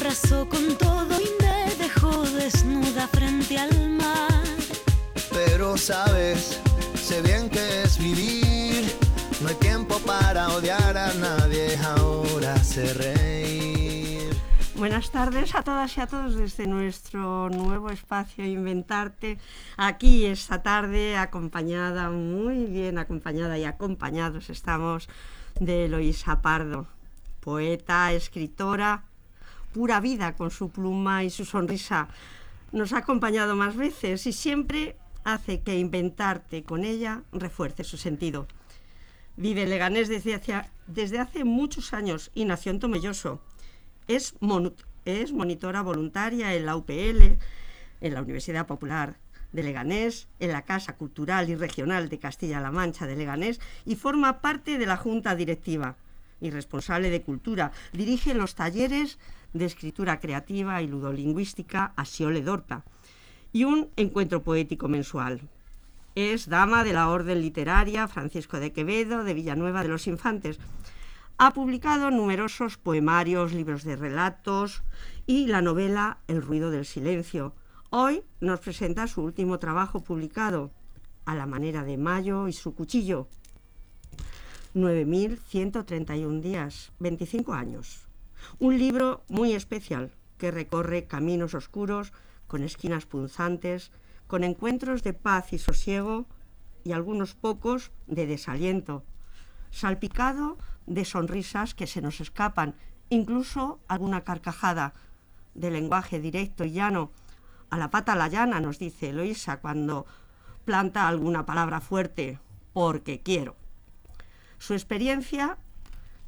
arrasó con todo y me dejó desnuda frente al mar. Pero sabes, sé bien que es vivir. No hay tiempo para odiar a nadie, ahora se reír. Buenas tardes a todas y a todos desde nuestro nuevo espacio Inventarte. Aquí esta tarde acompañada, muy bien acompañada y acompañados estamos de Eloísa Pardo, poeta, escritora, pura vida con su pluma y su sonrisa. Nos ha acompañado más veces y siempre hace que inventarte con ella refuerce su sentido. Vive Leganés desde hace, desde hace muchos años y nació en Tomelloso. Es, es monitora voluntaria en la UPL, en la Universidad Popular de Leganés, en la Casa Cultural y Regional de Castilla-La Mancha de Leganés y forma parte de la Junta Directiva y responsable de Cultura. Dirige los talleres de escritura creativa y ludolingüística Asiole Dorta y un encuentro poético mensual. Es dama de la Orden Literaria Francisco de Quevedo de Villanueva de los Infantes. Ha publicado numerosos poemarios, libros de relatos y la novela El ruido del silencio. Hoy nos presenta su último trabajo publicado, A la manera de Mayo y su cuchillo. 9.131 días, 25 años. Un libro muy especial que recorre caminos oscuros, con esquinas punzantes, con encuentros de paz y sosiego y algunos pocos de desaliento, salpicado de sonrisas que se nos escapan, incluso alguna carcajada de lenguaje directo y llano. A la pata la llana, nos dice Eloisa cuando planta alguna palabra fuerte, porque quiero. Su experiencia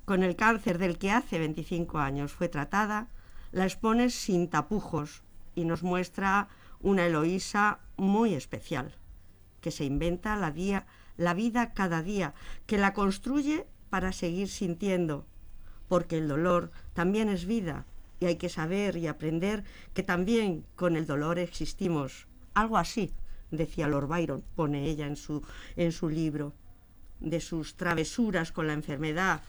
con el cáncer del que hace 25 años fue tratada, la expone sin tapujos y nos muestra una Eloísa muy especial, que se inventa la, vida cada día, que la construye para seguir sintiendo, porque el dolor también es vida y hay que saber y aprender que también con el dolor existimos. Algo así, decía Lord Byron, pone ella en su, en su libro, de sus travesuras con la enfermedad,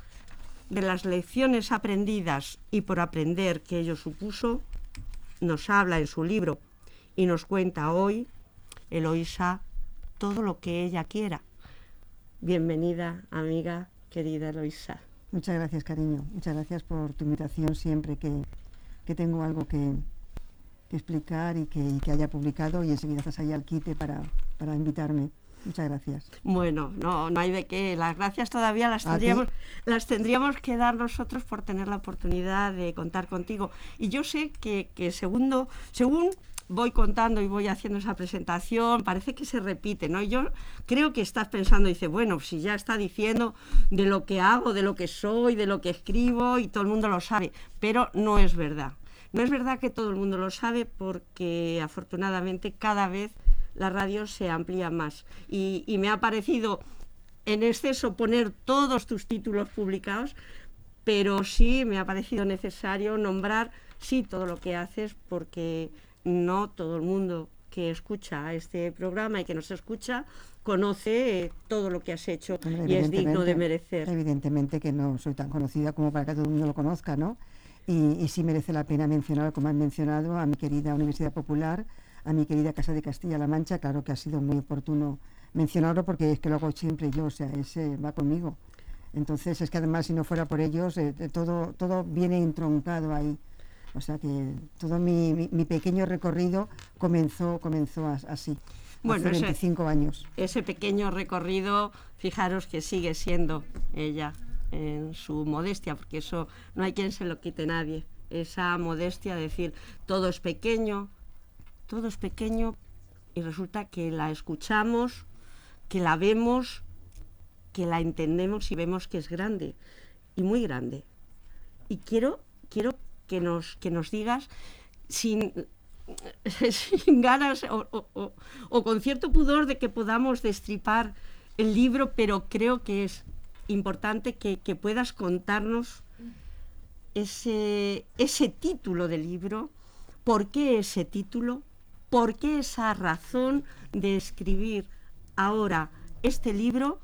de las lecciones aprendidas y por aprender que ello supuso, nos habla en su libro y nos cuenta hoy, Eloisa, todo lo que ella quiera. Bienvenida, amiga, querida Eloisa. Muchas gracias, cariño. Muchas gracias por tu invitación siempre que, que tengo algo que, explicar y que, y haya publicado y enseguida estás ahí al quite para, para invitarme. Muchas gracias. Bueno, no, no hay de qué. Las gracias todavía las tendríamos, las tendríamos que dar nosotros por tener la oportunidad de contar contigo. Y yo sé que, que segundo, según voy contando y voy haciendo esa presentación, parece que se repite, ¿no? Yo creo que estás pensando, dice, bueno, si ya está diciendo de lo que hago, de lo que soy, de lo que escribo y todo el mundo lo sabe, pero no es verdad. No es verdad que todo el mundo lo sabe porque afortunadamente cada vez la radio se amplía más. Y, y me ha parecido en exceso poner todos tus títulos publicados, pero sí me ha parecido necesario nombrar, sí, todo lo que haces, porque no todo el mundo que escucha este programa y que nos escucha conoce todo lo que has hecho y es digno de merecer. Evidentemente que no soy tan conocida como para que todo el mundo lo conozca, ¿no? Y, y sí merece la pena mencionar, como han mencionado, a mi querida Universidad Popular, a mi querida Casa de Castilla-La Mancha, claro que ha sido muy oportuno mencionarlo porque es que lo hago siempre yo, o sea, ese va conmigo. Entonces es que además si no fuera por ellos, eh, todo, todo viene entroncado ahí. O sea que todo mi, mi, mi pequeño recorrido comenzó, comenzó así. Bueno, hace 25 ese, años. Ese pequeño recorrido, fijaros que sigue siendo ella en su modestia, porque eso no hay quien se lo quite nadie. Esa modestia, decir, todo es pequeño, todo es pequeño y resulta que la escuchamos, que la vemos, que la entendemos y vemos que es grande y muy grande. Y quiero, quiero que, nos, que nos digas sin, sin ganas o, o, o, con cierto pudor de que podamos destripar el libro, pero creo que es importante que, que puedas contarnos ese, ese título del libro, por qué ese título, ¿Por qué esa razón de escribir ahora este libro?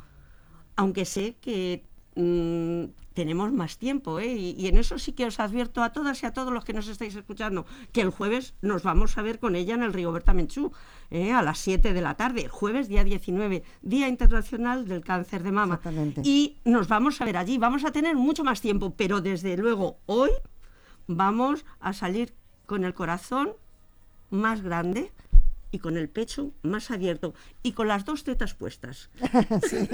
Aunque sé que mm, tenemos más tiempo, ¿eh? y, y en eso sí que os advierto a todas y a todos los que nos estáis escuchando, que el jueves nos vamos a ver con ella en el Rigoberta Menchú, ¿eh? a las 7 de la tarde, el jueves día 19, Día Internacional del Cáncer de Mama. Y nos vamos a ver allí, vamos a tener mucho más tiempo, pero desde luego hoy vamos a salir con el corazón más grande y con el pecho más abierto y con las dos tetas puestas.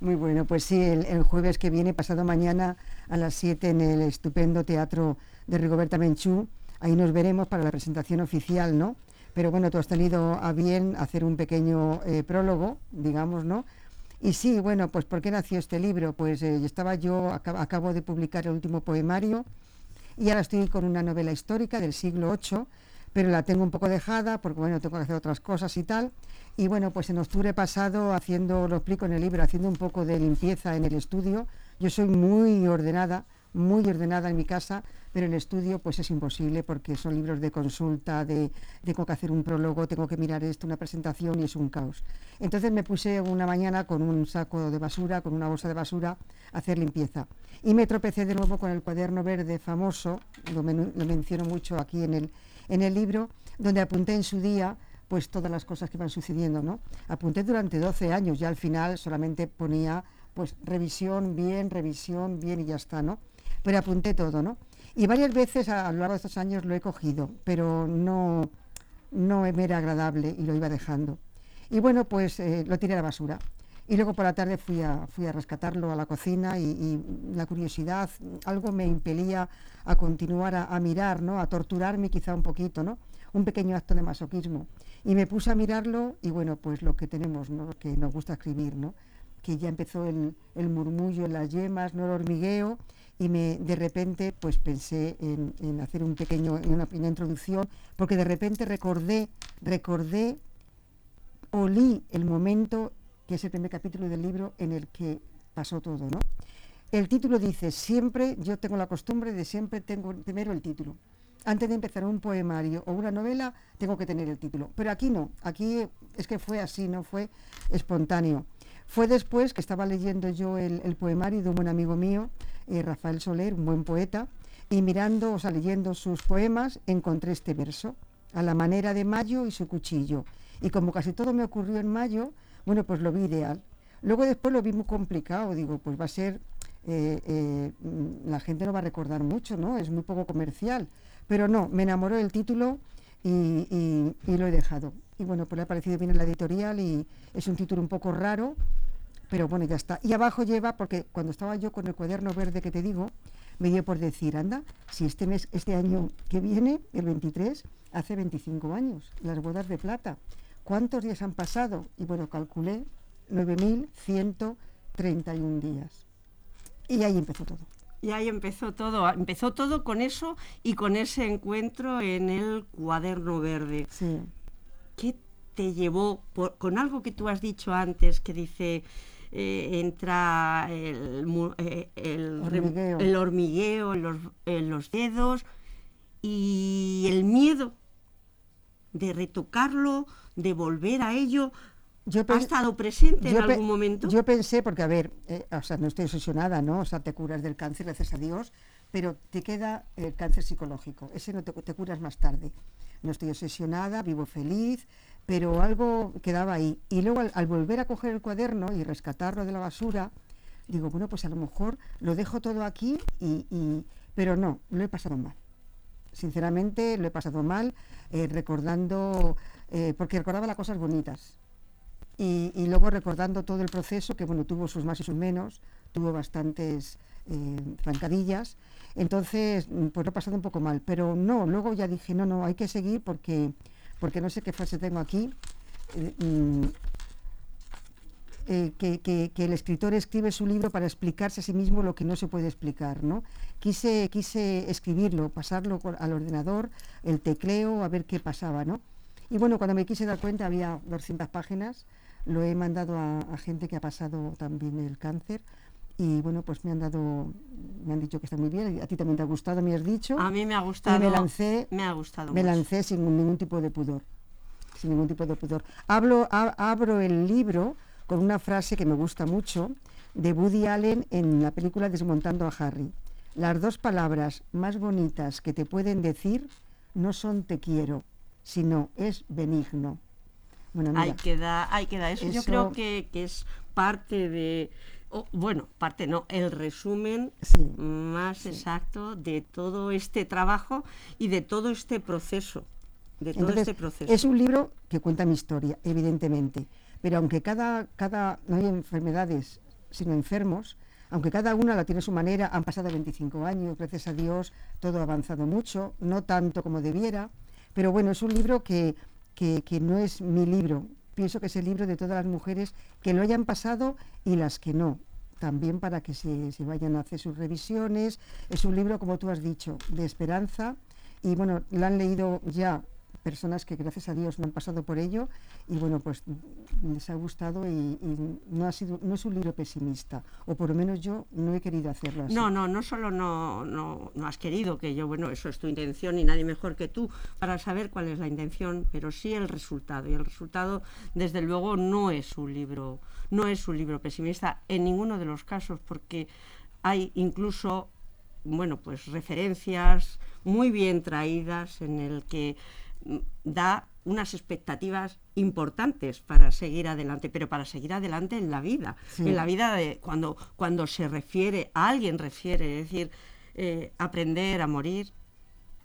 Muy bueno, pues sí, el, jueves que viene, pasado mañana a las 7 en el estupendo teatro de Rigoberta Menchú, ahí nos veremos para la presentación oficial, ¿no? Pero bueno, tú has tenido a bien hacer un pequeño eh, prólogo, digamos, ¿no? Y sí, bueno, pues ¿por qué nació este libro? Pues eh, estaba yo, acabo, acabo de publicar el último poemario y ahora estoy con una novela histórica del siglo VIII, pero la tengo un poco dejada porque, bueno, tengo que hacer otras cosas y tal. Y bueno, pues en octubre pasado, haciendo, lo explico en el libro, haciendo un poco de limpieza en el estudio, yo soy muy ordenada, muy ordenada en mi casa, pero el estudio pues es imposible porque son libros de consulta, de tengo que hacer un prólogo, tengo que mirar esto, una presentación y es un caos. Entonces me puse una mañana con un saco de basura, con una bolsa de basura, a hacer limpieza. Y me tropecé de nuevo con el cuaderno verde famoso, lo, men- lo menciono mucho aquí en el, en el libro, donde apunté en su día pues todas las cosas que van sucediendo, ¿no? Apunté durante 12 años, ya al final solamente ponía pues revisión, bien, revisión, bien y ya está, ¿no? Pero apunté todo, ¿no? Y varias veces a, a lo largo de estos años lo he cogido, pero no, no me era agradable y lo iba dejando. Y bueno, pues eh, lo tiré a la basura. Y luego por la tarde fui a, fui a rescatarlo a la cocina y, la curiosidad, algo me impelía a continuar a, mirar, ¿no? A torturarme quizá un poquito, ¿no? Un pequeño acto de masoquismo. Y me puse a mirarlo y bueno, pues lo que tenemos, ¿no? Que nos gusta escribir, ¿no? Que ya empezó el, el murmullo en las yemas, no el hormigueo, y me de repente pues pensé en, en hacer un pequeño, una pequeña introducción, porque de repente recordé, recordé, olí el momento que es el primer capítulo del libro en el que pasó todo, ¿no? El título dice, siempre, yo tengo la costumbre de siempre tengo primero el título. Antes de empezar un poemario o una novela, tengo que tener el título. Pero aquí no, aquí es que fue así, no fue espontáneo. Fue después que estaba leyendo yo el, poemario de un buen amigo mío, eh, Rafael Soler, un buen poeta, y mirando, o sea, leyendo sus poemas, encontré este verso, a la manera de Mayo y su cuchillo. Y como casi todo me ocurrió en Mayo, bueno, pues lo vi ideal. Luego después lo vi muy complicado, digo, pues va a ser, eh, eh, mm, la gente no va a recordar mucho, ¿no? Es muy poco comercial. Pero no, me enamoró del título y lo he dejado. Y bueno, pues le ha parecido bien en la editorial y es un título un poco raro, pero bueno, ya está. Y abajo lleva, porque cuando estaba yo con el cuaderno verde que te digo, me dio por decir, anda, si este mes, este año que viene, el 23, hace 25 años, las bodas de plata. ¿Cuántos días han pasado? Y bueno, calculé 9.131 días. Y ahí empezó todo. Y ahí empezó todo, empezó todo con eso y con ese encuentro en el cuaderno verde. Sí. ¿Qué te llevó por- con algo que tú has dicho antes que dice eh, entra el, eh, el Hormigueo. el hormigueo en los, en los dedos y el miedo de retocarlo, de volver a ello? Yo ¿Ha estado presente en algún momento? Yo pensé, porque a ver, eh, o sea, no estoy obsesionada, ¿no? O sea, te curas del cáncer, gracias a Dios, pero te queda el cáncer psicológico. Ese no te, te curas más tarde. No estoy obsesionada, vivo feliz, pero algo quedaba ahí. Y luego al, al volver a coger el cuaderno y rescatarlo de la basura, digo, bueno, pues a lo mejor lo dejo todo aquí, y, y- pero no, lo he pasado mal. Sinceramente, lo he pasado mal, eh, recordando, eh, porque recordaba las cosas bonitas. Y, luego recordando todo el proceso, que bueno, tuvo sus más y sus menos, tuvo bastantes eh, entonces mm, pues lo he pasado un poco mal, pero no, luego ya dije, no, no, hay que seguir porque, porque no sé qué frase tengo aquí, eh, mm, eh, que, que- que el escritor escribe su libro para explicarse a sí mismo lo que no se puede explicar, ¿no? Quise, quise escribirlo, pasarlo al ordenador, el tecleo, a ver qué pasaba, ¿no? Y bueno, cuando me quise dar cuenta había 200 páginas, lo he mandado a, a gente que ha pasado también el cáncer y bueno, pues me han dado, me han dicho que está muy bien, a ti también te ha gustado, me has dicho. A mí me ha gustado. Y me lancé, me ha gustado me mucho. lancé sin ningún tipo de pudor, sin ningún tipo de pudor. Hablo, abro el libro con una frase que me gusta mucho de Woody Allen en la película Desmontando a Harry. Las dos palabras más bonitas que te pueden decir no son te quiero, sino es benigno. Bueno, mira, que dar, hay que dar eso. Yo creo que, que es parte de, bueno, parte no, el resumen más exacto de todo este trabajo y de todo este proceso. De todo este proceso. Es un libro que cuenta mi historia, evidentemente, pero aunque cada, cada, no hay enfermedades, sino enfermos, aunque cada una la tiene a su manera, han pasado 25 años, gracias a Dios, todo ha avanzado mucho, no tanto como debiera, pero bueno, es un libro que, que, que no es mi libro, pienso que es el libro de todas las mujeres que lo hayan pasado y las que no, también para que se, se, vayan a hacer sus revisiones. Es un libro, como tú has dicho, de esperanza. Y bueno, lo han leído ya personas que gracias a Dios no han pasado por ello y bueno, pues les ha gustado y, no ha sido no es un libro pesimista o por lo menos yo no he querido hacerlo así. No, no, no solo no, no, no has querido que yo, bueno, eso es tu intención y nadie mejor que tú para saber cuál es la intención, pero sí el resultado y el resultado desde luego no es un libro no es un libro pesimista en ninguno de los casos porque hay incluso bueno, pues referencias muy bien traídas en el que da unas expectativas importantes para seguir adelante, pero para seguir adelante en la vida, en la vida de cuando, cuando se refiere, a alguien refiere, es decir, eh, aprender a morir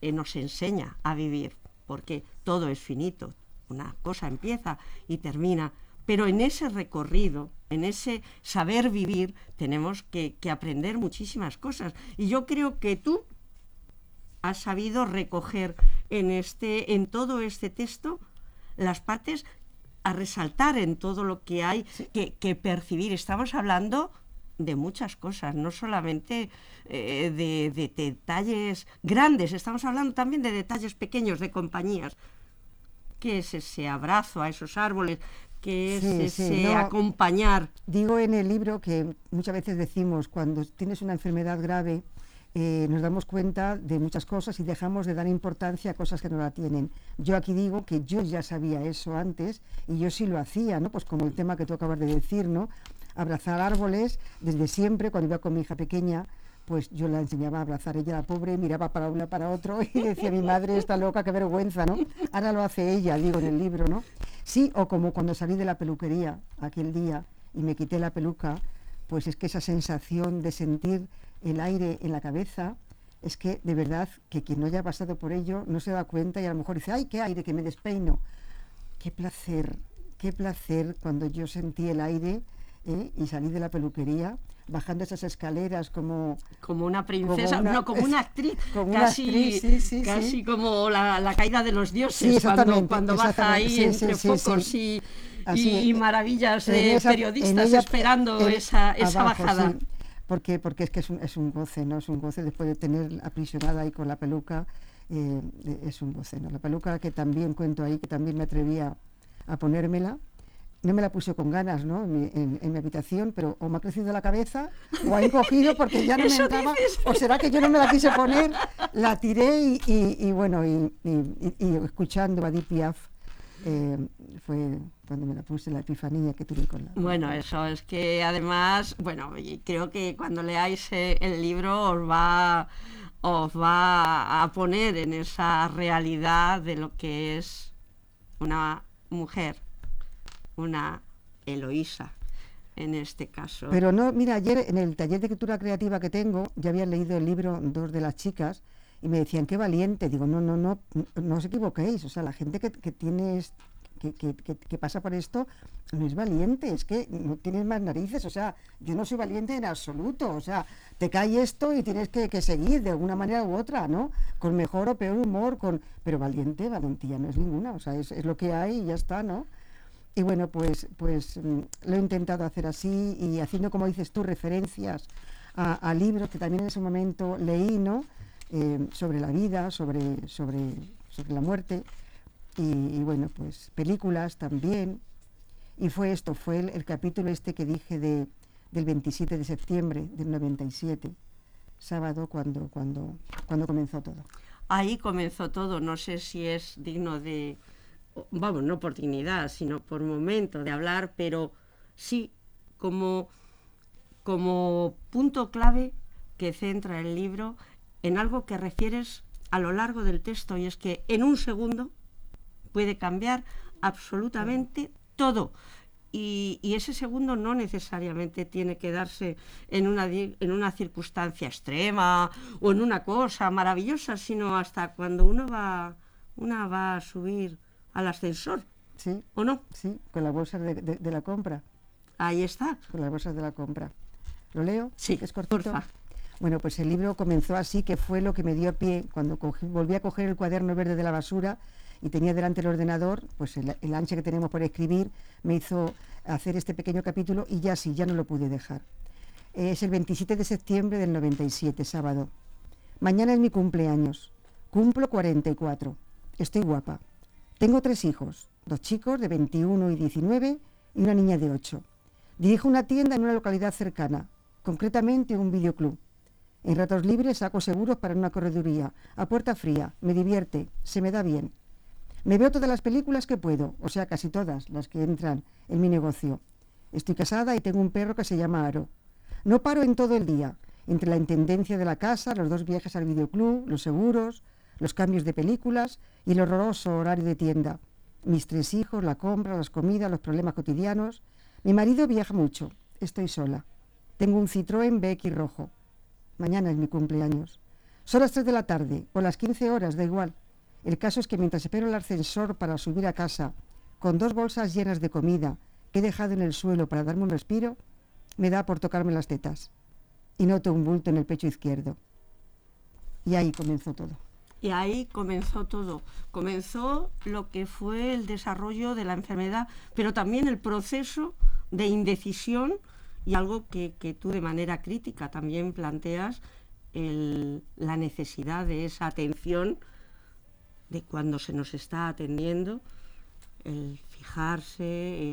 eh, nos enseña a vivir, porque todo es finito, una cosa empieza y termina, pero en ese recorrido, en ese saber vivir, tenemos que, que aprender muchísimas cosas. Y yo creo que tú has sabido recoger en, este, en todo este texto las partes a resaltar en todo lo que hay que, percibir. Estamos hablando de muchas cosas, no solamente eh, de, detalles grandes, estamos hablando también de detalles pequeños, de compañías. ¿Qué es ese abrazo a esos árboles? ¿Qué es ese acompañar? Digo en el libro que muchas veces decimos, cuando tienes una enfermedad grave, eh, nos damos cuenta de muchas cosas y dejamos de dar importancia a cosas que no la tienen. Yo aquí digo que yo ya sabía eso antes y yo sí lo hacía, ¿no? Pues como el tema que tú acabas de decir, ¿no? Abrazar árboles desde siempre, cuando iba con mi hija pequeña, pues yo la enseñaba a abrazar. Ella, la pobre, miraba para uno para otro y decía, mi madre está loca, qué vergüenza, ¿no? Ahora lo hace ella, digo en el libro, ¿no? Sí, o como cuando salí de la peluquería aquel día y me quité la peluca, pues es que esa sensación de sentir el aire en la cabeza, es que de verdad que quien no haya pasado por ello no se da cuenta y a lo mejor dice, ay, qué aire, que me despeino. Qué placer, qué placer cuando yo sentí el aire ¿eh? y salí de la peluquería bajando esas escaleras como como una princesa no como una actriz casi casi como la, caída de los dioses cuando, cuando baja ahí entre focos y, y, maravillas de periodistas esperando esa, esa bajada porque, porque es que es un, es un goce, ¿no? Es un goce después de tener aprisionada ahí con la peluca, eh, es un goce, ¿no? La peluca que también cuento ahí, que también me atrevía a ponérmela, no me la puse con ganas, ¿no? En mi, habitación, pero o me ha crecido la cabeza o ha encogido porque ya no me entraba, o será que yo no me la quise poner, la tiré y, bueno, y, escuchando a Deep Piaf, eh, fue cuando me la puse la epifanía que tuve con la... Bueno, eso es que además, bueno, creo que cuando leáis eh, el libro os va, os va a poner en esa realidad de lo que es una mujer, una Eloísa en este caso. Pero no, mira, ayer en el taller de escritura creativa que tengo, ya había leído el libro Dos de las chicas, y me decían, qué valiente. Digo, no, no, no, no os equivoquéis. O sea, la gente que, que tiene que, que, que, pasa por esto no es valiente, es que no tienes más narices, o sea, yo no soy valiente en absoluto, o sea, te cae esto y tienes que, seguir de alguna manera u otra, ¿no? Con mejor o peor humor, con pero valiente, valentía no es ninguna, o sea, es, es lo que hay y ya está, ¿no? Y bueno, pues, pues mm, lo he intentado hacer así y haciendo, como dices tú, referencias a libros que también en ese momento leí, ¿no? Eh, sobre la vida, sobre, sobre, sobre la muerte y, bueno, pues películas también. Y fue esto, fue el, capítulo este que dije de, del 27 de septiembre del 97, sábado, cuando, cuando, cuando comenzó todo. Ahí comenzó todo, no sé si es digno de, vamos, no por dignidad, sino por momento de hablar, pero sí como como punto clave que centra el libro en algo que refieres a lo largo del texto y es que en un segundo puede cambiar absolutamente todo. Y, y ese segundo no necesariamente tiene que darse en una, en una circunstancia extrema o en una cosa maravillosa, sino hasta cuando uno va, una va a subir al ascensor, Sí, ¿o no? sí, con las bolsas de, de- de la compra. Ahí está. Con las bolsas de la compra. ¿Lo leo? Sí, ¿Es cortito? porfa. Bueno, pues el libro comenzó así, que fue lo que me dio pie cuando volví a coger el cuaderno verde de la basura y tenía delante el ordenador, pues el, el ansia que tenemos por escribir me hizo hacer este pequeño capítulo y ya sí, ya no lo pude dejar. Es el 27 de septiembre del 97, sábado. Mañana es mi cumpleaños. Cumplo 44. Estoy guapa. Tengo tres hijos, dos chicos de 21 y 19 y una niña de 8. Dirijo una tienda en una localidad cercana, concretamente un videoclub. En ratos libres saco seguros para una correduría, a puerta fría, me divierte, se me da bien. Me veo todas las películas que puedo, o sea, casi todas las que entran en mi negocio. Estoy casada y tengo un perro que se llama Aro. No paro en todo el día, entre la intendencia de la casa, los dos viajes al videoclub, los seguros, los cambios de películas y el horroroso horario de tienda. Mis tres hijos, la compra, las comidas, los problemas cotidianos. Mi marido viaja mucho, estoy sola. Tengo un Citroën BX rojo. Mañana es mi cumpleaños. Son las 3 de la tarde o las 15 horas, da igual. El caso es que mientras espero el ascensor para subir a casa, con dos bolsas llenas de comida que he dejado en el suelo para darme un respiro, me da por tocarme las tetas. Y noto un bulto en el pecho izquierdo. Y ahí comenzó todo. Y ahí comenzó todo. Comenzó lo que fue el desarrollo de la enfermedad, pero también el proceso de indecisión y algo que, que tú de manera crítica también planteas, la necesidad de esa atención de cuando se nos está atendiendo, el fijarse,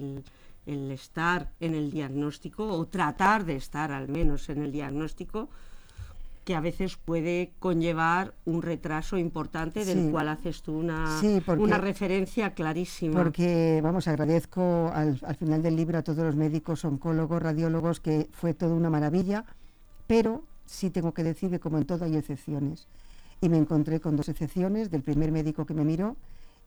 el estar en el diagnóstico o tratar de estar al menos en el diagnóstico que a veces puede conllevar un retraso importante del Sí. cual haces tú una, Sí, porque- una referencia clarísima. Porque, vamos, agradezco al, al final del libro a todos los médicos, oncólogos, radiólogos, que fue todo una maravilla, pero sí tengo que decir que como en todo hay excepciones. Y me encontré con dos excepciones, del primer médico que me miró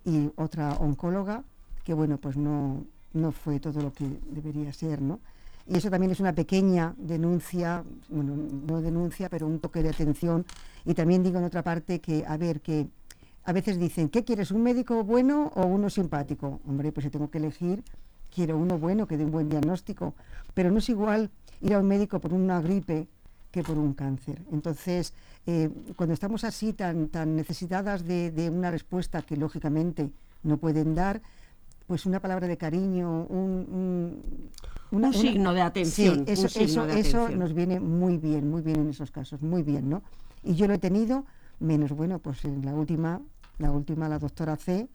y otra oncóloga, que bueno, pues no, no fue todo lo que debería ser, ¿no? Y eso también es una pequeña denuncia, bueno, no denuncia, pero un toque de atención. Y también digo en otra parte que, a ver, que a veces dicen, ¿qué quieres, un médico bueno o uno simpático? Hombre, pues si tengo que elegir, quiero uno bueno que dé un buen diagnóstico. Pero no es igual ir a un médico por una gripe que por un cáncer. Entonces, eh, cuando estamos así tan, tan necesitadas de, una respuesta que lógicamente no pueden dar, pues una palabra de cariño, un- una- Un una- signo de atención, Sí, eso, eso, de eso atención. nos viene muy bien, muy bien en esos casos, muy bien, ¿no? Y yo lo he tenido, menos, bueno, pues en la última, la última, la doctora C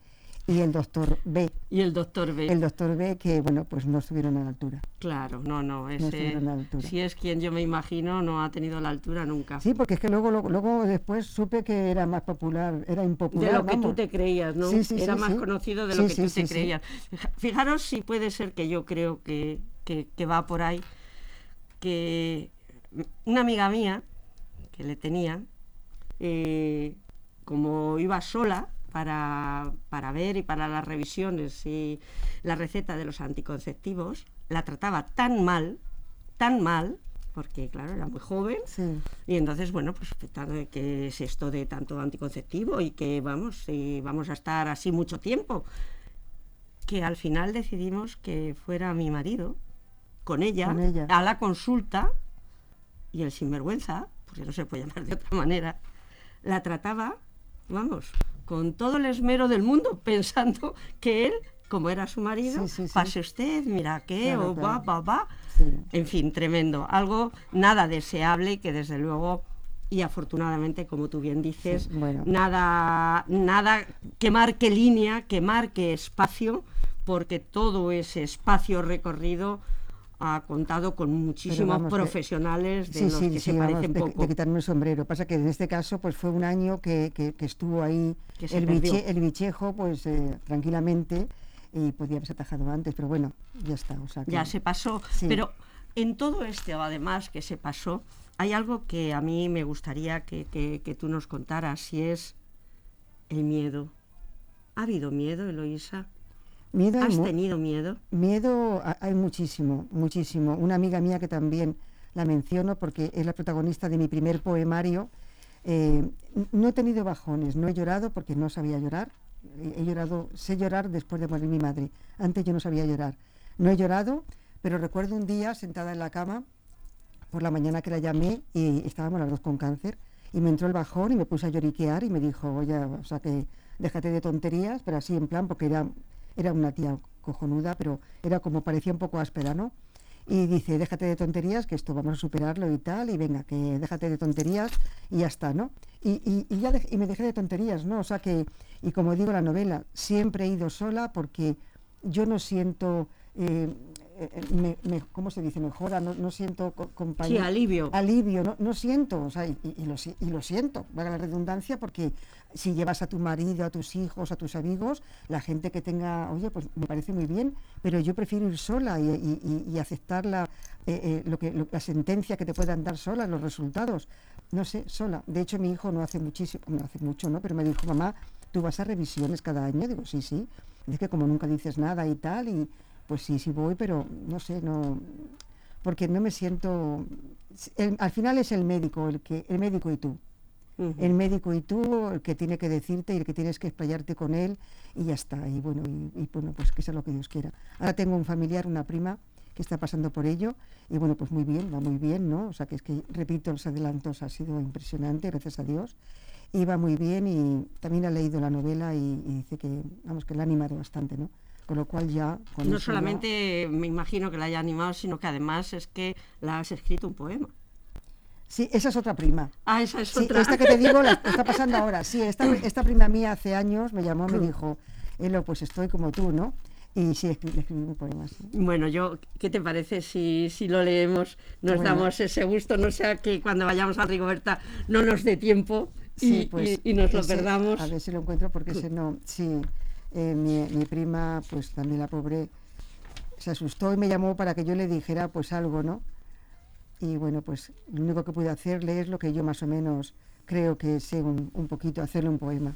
y el doctor B. Y el doctor B. El doctor B que, bueno, pues no estuvieron a la altura. Claro, no, no, ese, estuvieron a la altura. si es quien yo me imagino, no ha tenido la altura nunca. Sí, porque es que luego, luego, luego después supe que era más popular, era impopular. de lo que tú te creías, ¿no? Sí, sí, Era sí, más conocido de lo que tú te creías. Fija- Fijaros si puede ser que yo creo que, que- que va por ahí, que una amiga mía, que le tenía, eh, como iba sola para, para ver y para las revisiones y la receta de los anticonceptivos, la trataba tan mal, tan mal, porque claro, era muy joven, Sí, y entonces, bueno, pues que es esto de tanto anticonceptivo y que vamos, y vamos a estar así mucho tiempo, que al final decidimos que fuera mi marido con ella, Con ella. a la consulta y el sinvergüenza, porque no se puede llamar de otra manera, la trataba, vamos, con todo el esmero del mundo, pensando que él, como era su marido, Sí, sí, pase usted, mira qué, Claro, o claro. va, va, va. En fin, tremendo. Algo nada deseable y que desde luego y afortunadamente, como tú bien dices, Sí, bueno. nada, nada que marque línea, que marque espacio, porque todo ese espacio recorrido ha contado con muchísimos vamos, profesionales de Sí, los sí, que sí, se vamos, parecen de, poco. de quitarme el sombrero. Pasa que en este caso pues fue un año que, que- que estuvo ahí Que el, biche- el bichejo pues eh, tranquilamente y podía haberse atajado antes, pero bueno, ya está. O sea ya se pasó. Pero En todo este, además, que se pasó, hay algo que a mí me gustaría que, que- que tú nos contaras, y es el miedo. ¿Ha habido miedo, Eloísa? Miedo ¿Has tenido miedo? Miedo ha- hay muchísimo, muchísimo. Una amiga mía que también la menciono porque es la protagonista de mi primer poemario. eh, no he tenido bajones, no he llorado porque no sabía llorar. He he llorado, sé llorar después de morir mi madre. Antes yo no sabía llorar. No he llorado, pero recuerdo un día sentada en la cama por la mañana que la llamé y estábamos las dos con cáncer y me entró el bajón y me puse a lloriquear y me dijo, oye, o sea que déjate de tonterías, pero así en plan, porque era, era una tía cojonuda, pero era como parecía un poco áspera, ¿no? Y dice, déjate de tonterías, que esto vamos a superarlo y tal, y venga, que déjate de tonterías y ya está, ¿no? Y, y, ya y me dejé de tonterías, ¿no? O sea que, y como digo la novela, siempre he ido sola porque yo no siento, eh, me- me- ¿cómo se dice? Mejora, no, no siento co- compañía. Sí, alivio. Alivio, no, no siento, o sea, y, y- lo, y lo siento, valga la redundancia, porque si llevas a tu marido, a tus hijos, a tus amigos, la gente que tenga, oye, pues me parece muy bien, pero yo prefiero ir sola y, y- y- y aceptar la, eh, eh, lo que, lo- la sentencia que te puedan dar sola, los resultados. No sé, sola. De hecho, mi hijo no hace muchísimo, no hace mucho, ¿no? Pero me dijo, mamá, ¿tú vas a revisiones cada año? Digo, sí, sí. Es que como nunca dices nada y tal, y pues sí, sí voy, pero no sé, no porque no me siento el- al final es el médico el que el médico y tú. El médico y tú el que tiene que decirte y el que tienes que explayarte con él y ya está y bueno y, y, bueno pues que sea lo que Dios quiera. Ahora tengo un familiar una prima que está pasando por ello y bueno pues muy bien va muy bien no o sea que es que repito los adelantos ha sido impresionante gracias a Dios y va muy bien y también ha leído la novela y, y dice que vamos que la ha animado bastante no con lo cual ya con No ya- solamente me imagino que la haya animado, sino que además es que la has escrito un poema. sí esa es otra prima Ah, esa es Sí, otra. esta que te digo la está pasando ahora. Sí, esta, esta prima mía hace años me llamó, me dijo, Elo, pues estoy como tú, ¿no? Y sí, escribí un poema. sí. Bueno, yo, ¿qué te parece si, si lo leemos? Nos Bueno. damos ese gusto, no sea que cuando vayamos a Rigoberta no nos dé tiempo y, Sí, pues, y- y nos lo perdamos. A ver si lo encuentro, porque ese no. Sí, eh, mi, mi prima, pues también la pobre, se asustó y me llamó para que yo le dijera pues algo, ¿no? Y bueno, pues lo único que pude hacerle es lo que yo más o menos creo que sé un, un poquito, hacerle un poema.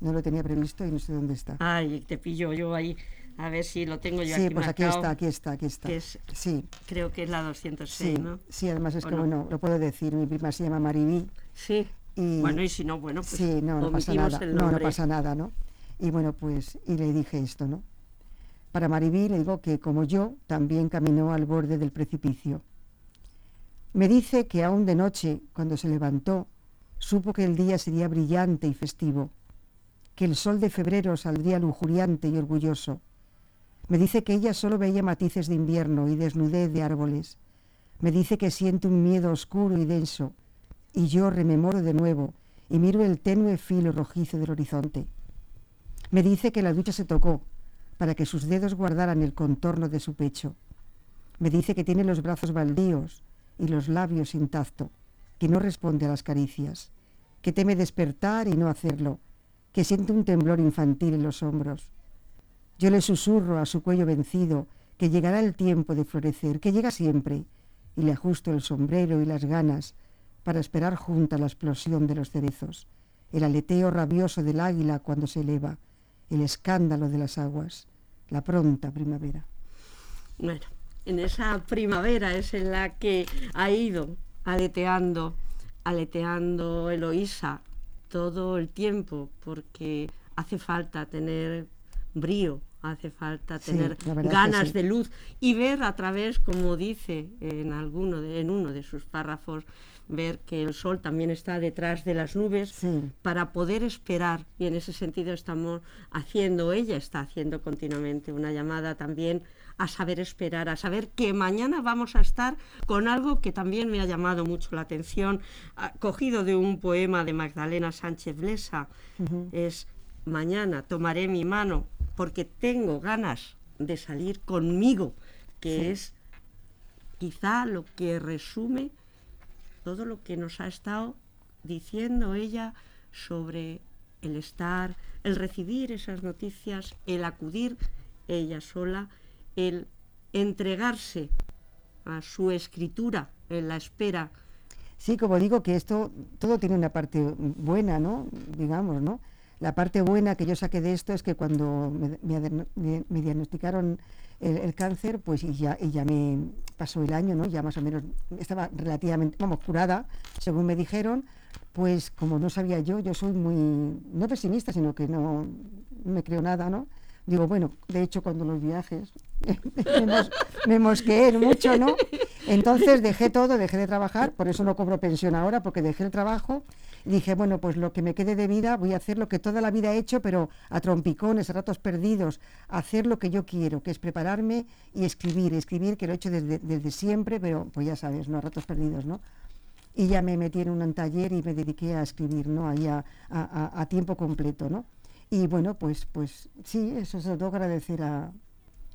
No lo tenía previsto y no sé dónde está. Ay, te pillo yo ahí. A ver si lo tengo yo sí, aquí pues aquí está, aquí está, aquí está. que es- Sí, Creo que es la 206, sí, ¿no? sí, además es ¿O que, no? bueno, lo puedo decir, mi prima se llama Maribí. Sí. Y- Bueno, y si no, bueno, pues sí, no, no pasa omitimos nada. el No, no nombre. pasa nada, ¿no? Y bueno, pues, y le dije esto, ¿no? Para Maribí le digo que, como yo, también caminó al borde del precipicio. Me dice que aún de noche, cuando se levantó, supo que el día sería brillante y festivo, que el sol de febrero saldría lujuriante y orgulloso. Me dice que ella solo veía matices de invierno y desnudez de árboles. Me dice que siente un miedo oscuro y denso, y yo rememoro de nuevo y miro el tenue filo rojizo del horizonte. Me dice que la ducha se tocó para que sus dedos guardaran el contorno de su pecho. Me dice que tiene los brazos baldíos y los labios sin tacto, que no responde a las caricias, que teme despertar y no hacerlo, que siente un temblor infantil en los hombros. Yo le susurro a su cuello vencido que llegará el tiempo de florecer, que llega siempre, y le ajusto el sombrero y las ganas para esperar junta la explosión de los cerezos, el aleteo rabioso del águila cuando se eleva, el escándalo de las aguas, la pronta primavera. Bueno, en esa primavera es en la que ha ido aleteando, aleteando Eloísa todo el tiempo, porque hace falta tener brío, hace falta tener ganas sí. de luz y ver a través, como dice en alguno de- en uno de sus párrafos, ver que el sol también está detrás de las nubes Sí. para poder esperar y en ese sentido estamos haciendo, ella está haciendo continuamente una llamada también a saber esperar, a saber que mañana vamos a estar con algo que también me ha llamado mucho la atención, ah, cogido de un poema de Magdalena Sánchez Blesa, es mañana tomaré mi mano porque tengo ganas de salir conmigo, que es quizá lo que resume todo lo que nos ha estado diciendo ella sobre el estar, el recibir esas noticias, el acudir ella sola, el entregarse a su escritura en la espera. Sí, como digo, que esto todo tiene una parte buena, ¿no? Digamos, ¿no? La parte buena que yo saqué de esto es que cuando me, diagnosticaron el, cáncer, pues y ya, y ya me pasó el año, ¿no? Ya más o menos estaba relativamente, vamos, curada, según me dijeron, pues como no sabía yo, yo soy muy, no pesimista, sino que no, me creo nada, ¿no? Digo, bueno, de hecho cuando los viajes me, mosqueé mucho, ¿no? Entonces dejé todo, dejé de trabajar, por eso no cobro pensión ahora, porque dejé el trabajo dije, bueno, pues lo que me quede de vida voy a hacer lo que toda la vida he hecho, pero a trompicones, a ratos perdidos, hacer lo que yo quiero, que es prepararme y escribir, escribir, que lo he hecho desde, siempre, pero pues ya sabes, ¿no? A ratos perdidos, ¿no? Y ya me metí en un taller y me dediqué a escribir, ¿no? Ahí a, a tiempo completo, ¿no? Y bueno, pues, pues sí, eso se lo tengo que agradecer a,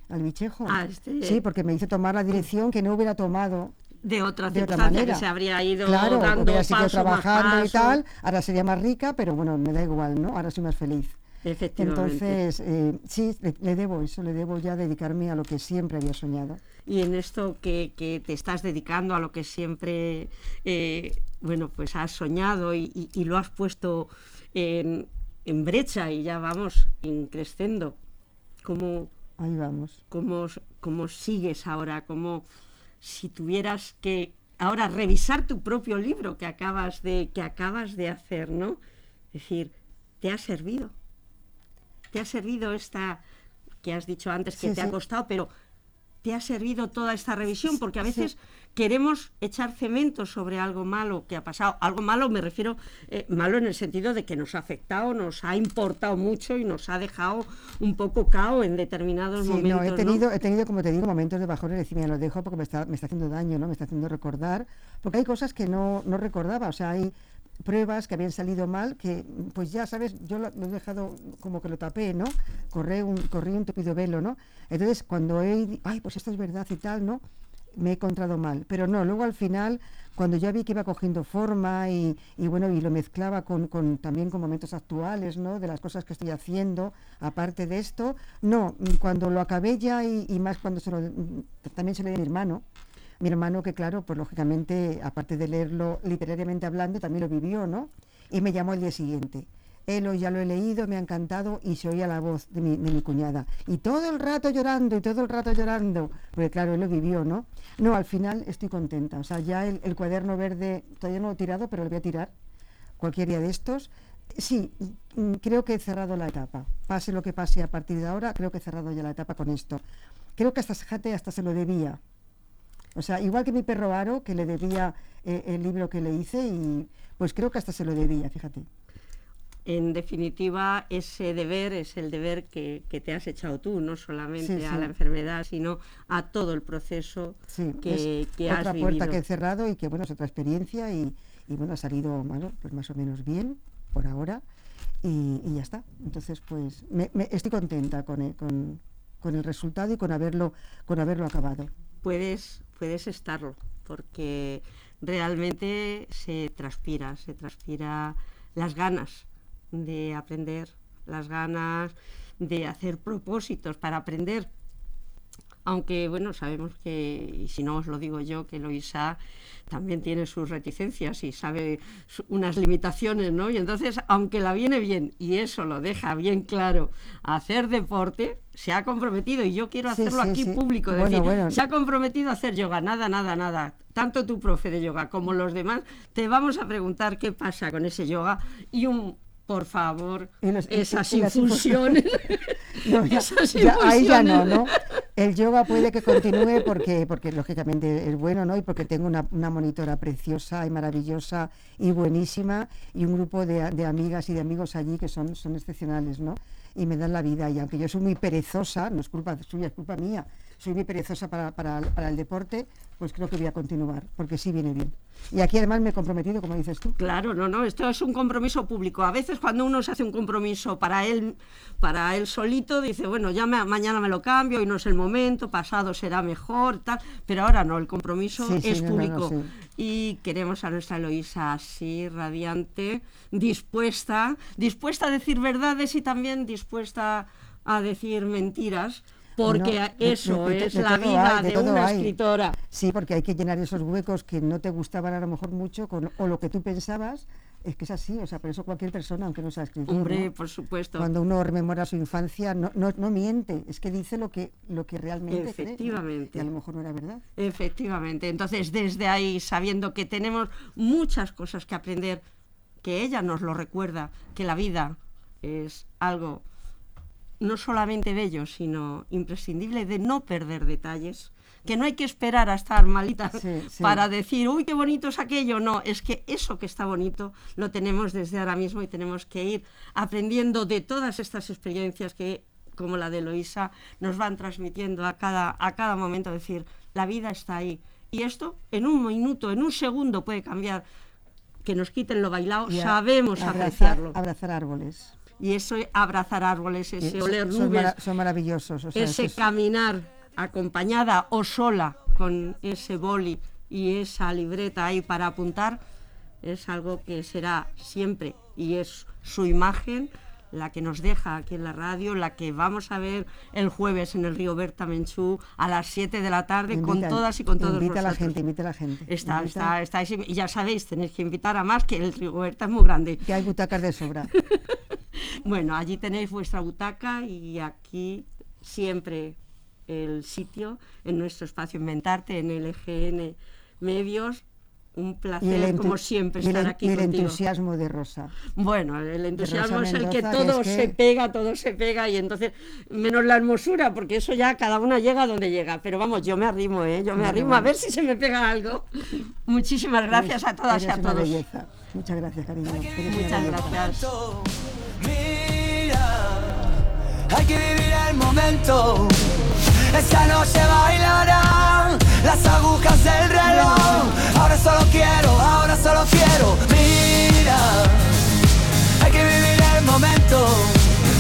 al bichejo. Ah, este sí, porque me hizo tomar la dirección que no hubiera tomado de otra, de otra manera. que se habría ido claro, dando hubiera seguido trabajando y tal, ahora sería más rica, pero bueno, me da igual, ¿no? Ahora soy más feliz. Entonces, eh, sí, le, debo eso, le debo ya dedicarme a lo que siempre había soñado. Y en esto que, que te estás dedicando a lo que siempre, eh, bueno, pues has soñado y, y lo has puesto en, en brecha y ya vamos increciendo. ¿Cómo, Ahí vamos. ¿Cómo, cómo sigues ahora? Como si tuvieras que ahora revisar tu propio libro que acabas de, que acabas de hacer, ¿no? Es decir, ¿te ha servido? ¿Te ha servido esta que has dicho antes que te ha costado, pero te ha servido toda esta revisión? Porque a veces queremos echar cemento sobre algo malo que ha pasado. Algo malo me refiero, eh, malo en el sentido de que nos ha afectado, nos ha importado mucho y nos ha dejado un poco cao en determinados momentos. No, he tenido, he tenido, como te digo, momentos de bajón y decir, mira, lo dejo porque me está, me está haciendo daño, ¿no? Me está haciendo recordar, porque hay cosas que no, no recordaba, o sea, hay pruebas que habían salido mal, que pues ya sabes, yo lo, he dejado como que lo tapé, ¿no? Corré un, corrí un tupido velo, ¿no? Entonces cuando he, ay, pues esto es verdad y tal, ¿no? Me he encontrado mal. Pero no, luego al final, cuando ya vi que iba cogiendo forma y, bueno, y lo mezclaba con, también con momentos actuales, ¿no? De las cosas que estoy haciendo, aparte de esto, no, cuando lo acabé ya y, más cuando se lo, también se lo di a mi hermano, mi hermano que claro, pues lógicamente, aparte de leerlo literariamente hablando, también lo vivió, ¿no? Y me llamó el día siguiente. Él ya lo he leído, me ha encantado y se oía la voz de mi, de mi, cuñada. Y todo el rato llorando y todo el rato llorando, porque claro, él lo vivió, ¿no? No, al final estoy contenta. O sea, ya el, cuaderno verde todavía no lo he tirado, pero lo voy a tirar cualquier día de estos. Sí, mm, creo que he cerrado la etapa. Pase lo que pase a partir de ahora, creo que he cerrado ya la etapa con esto. Creo que hasta, fíjate, hasta se lo debía. O sea, igual que mi perro Aro, que le debía eh, el libro que le hice, y pues creo que hasta se lo debía, fíjate en definitiva, ese deber es el deber que, te has echado tú, no solamente a la enfermedad, sino a todo el proceso que, que has otra puerta que he cerrado y que, bueno, es otra experiencia y, bueno, ha salido, bueno, pues más o menos bien por ahora y, ya está. Entonces, pues me, estoy contenta con el, con, con el resultado y con haberlo, con haberlo acabado. Puedes, puedes estarlo, porque realmente se transpira, se transpira las ganas de aprender, las ganas de hacer propósitos para aprender. Aunque, bueno, sabemos que, y si no os lo digo yo, que Loisa también tiene sus reticencias y sabe unas limitaciones, ¿no? Y entonces, aunque la viene bien, y eso lo deja bien claro, hacer deporte, se ha comprometido, y yo quiero hacerlo aquí público, decir, se ha comprometido a hacer yoga, nada, nada, nada. Tanto tu profe de yoga como los demás, te vamos a preguntar qué pasa con ese yoga y un por favor, esas infusiones. ahí ya no, ¿no? El yoga puede que continúe porque, porque lógicamente es bueno, ¿no? Y porque tengo una, monitora preciosa y maravillosa y buenísima y un grupo de, de, amigas y de amigos allí que son, son excepcionales, ¿no? Y me dan la vida. Y aunque yo soy muy perezosa, no es culpa suya, es culpa mía, soy muy perezosa para, para, para el deporte, pues creo que voy a continuar, porque sí viene bien. Y aquí además me he comprometido, como dices tú. Claro, no, no, esto es un compromiso público. A veces cuando uno se hace un compromiso para él, para él solito, dice, bueno, ya mañana me lo cambio y no es el momento, pasado será mejor, tal, pero ahora no, el compromiso es público. y queremos a nuestra Eloísa así, radiante, dispuesta, dispuesta a decir verdades y también dispuesta a decir mentiras Porque eso de- de- es la vida hay, de, una hay. escritora. Sí, porque hay que llenar esos huecos que no te gustaban a lo mejor mucho con, o lo que tú pensabas. Es que es así, o sea, por eso cualquier persona, aunque no sea escritor, Hombre, ¿no? por supuesto. cuando uno rememora su infancia, no, no, no miente, es que dice lo que, lo que realmente. Efectivamente. Y a lo mejor no era verdad. Efectivamente. Entonces, desde ahí, sabiendo que tenemos muchas cosas que aprender, que ella nos lo recuerda, que la vida es algo no solamente bello, sino imprescindible de no perder detalles, que no hay que esperar a estar malita Sí, sí. para decir, uy, qué bonito es aquello. No, es que eso que está bonito lo tenemos desde ahora mismo y tenemos que ir aprendiendo de todas estas experiencias que, como la de Eloisa, nos van transmitiendo a cada, a cada momento, decir, la vida está ahí. Y esto en un minuto, en un segundo puede cambiar. Que nos quiten lo bailado, a- sabemos abrazar, apreciarlo. Abrazar árboles. Y eso, abrazar árboles, ese oler son, nubes, mara- son maravillosos. o sea, ese es- caminar acompañada o sola con ese boli y esa libreta ahí para apuntar, es algo que será siempre y es su imagen la que nos deja aquí en la radio, la que vamos a ver el jueves en el río Berta Menchú a las 7 de la tarde con invita- todas y con todos Invita a la vosotros. gente, invita a la gente. Está, invita- está, estáis, y ya sabéis, tenéis que invitar a más, que el río Berta es muy grande. Que hay butacas de sobra. Bueno, allí tenéis vuestra butaca y aquí siempre el sitio en nuestro espacio Inventarte, en LGN Medios. Un placer, como siempre, el estar aquí y el contigo. entusiasmo de Rosa. Bueno, el entusiasmo es el que todo es que- se pega, todo se pega y entonces, menos la hermosura, porque eso ya cada una llega donde llega. Pero vamos, yo me arrimo, ¿eh? Yo me Bueno, arrimo a ver si se me pega algo. Muchísimas gracias a todas y a una todos. belleza. Muchas gracias, cariño. Eres Muchas gracias. Mira, hay que vivir el momento. Esta noche bailarán las agujas del reloj. Ahora solo quiero, ahora solo quiero. Mira, hay que vivir el momento.